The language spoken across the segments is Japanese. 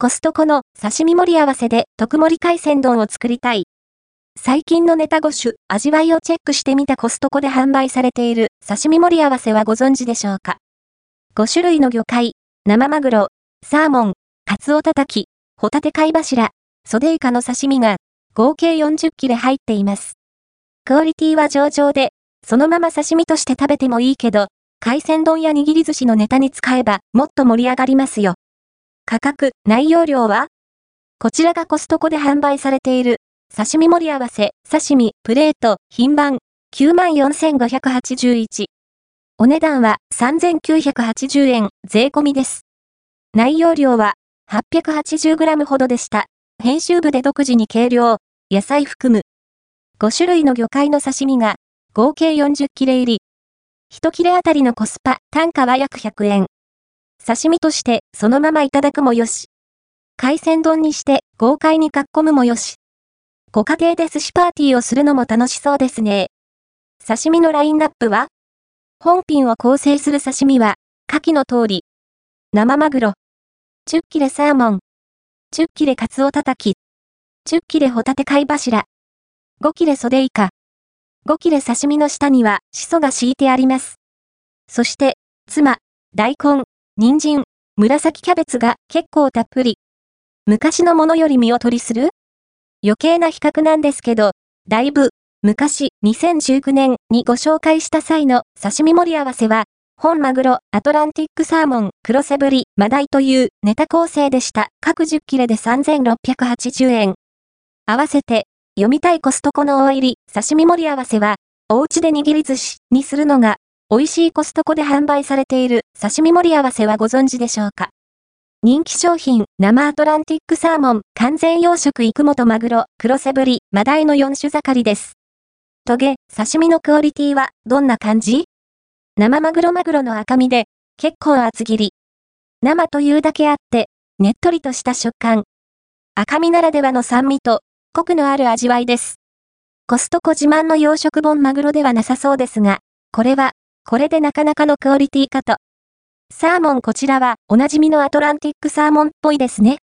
コストコの刺身盛り合わせで特盛り海鮮丼を作りたい。最近のネタ5種、味わいをチェックしてみたコストコで販売されている刺身盛り合わせはご存知でしょうか ?5 種類の魚介、生マグロ、サーモン、カツオたたき、ホタテ貝柱、ソデイカの刺身が合計40切れ入っています。クオリティは上々で、そのまま刺身として食べてもいいけど、海鮮丼や握り寿司のネタに使えばもっと盛り上がりますよ。価格、内容量は？こちらがコストコで販売されている、刺身盛り合わせ、刺身、プレート、品番、94,581。お値段は3,980円、税込みです。内容量は 880g ほどでした。編集部で独自に計量、野菜含む。5種類の魚介の刺身が合計40切れ入り。1切れあたりのコスパ、単価は約100円。刺身としてそのままいただくもよし。海鮮丼にして豪快にかっこむもよし。ご家庭で寿司パーティーをするのも楽しそうですね。刺身のラインナップは？本品を構成する刺身は、下記の通り。生マグロ。チュッキレサーモン。チュッキレカツオたたき。チュッキレホタテ貝柱。5切れソデイカ。5切れ刺身の下には、シソが敷いてあります。そして、妻、大根、人参、紫キャベツが結構たっぷり。昔のものより見劣りする？余計な比較なんですけど、だいぶ、昔、2019年にご紹介した際の刺身盛り合わせは、本マグロ、アトランティックサーモン、黒背振り、マダイというネタ構成でした。各10切れで3680円。合わせて、読みたいコストコの大入り、刺身盛り合わせは、お家で握り寿司にするのが美味しいコストコで販売されている刺身盛り合わせはご存知でしょうか？人気商品、生アトランティックサーモン、完全養殖イクモとマグロ、黒背振り、マダイの4種盛りです。トゲ、刺身のクオリティはどんな感じ？生マグロマグロの赤身で、結構厚切り。生というだけあって、ねっとりとした食感。赤身ならではの酸味と、コクのある味わいです。コストコ自慢の養殖本マグロではなさそうですが、これはこれでなかなかのクオリティかと。サーモンこちらはおなじみのアトランティックサーモンっぽいですね。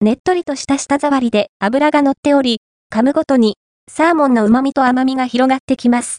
ねっとりとした舌触りで脂が乗っており、噛むごとにサーモンの旨味と甘みが広がってきます。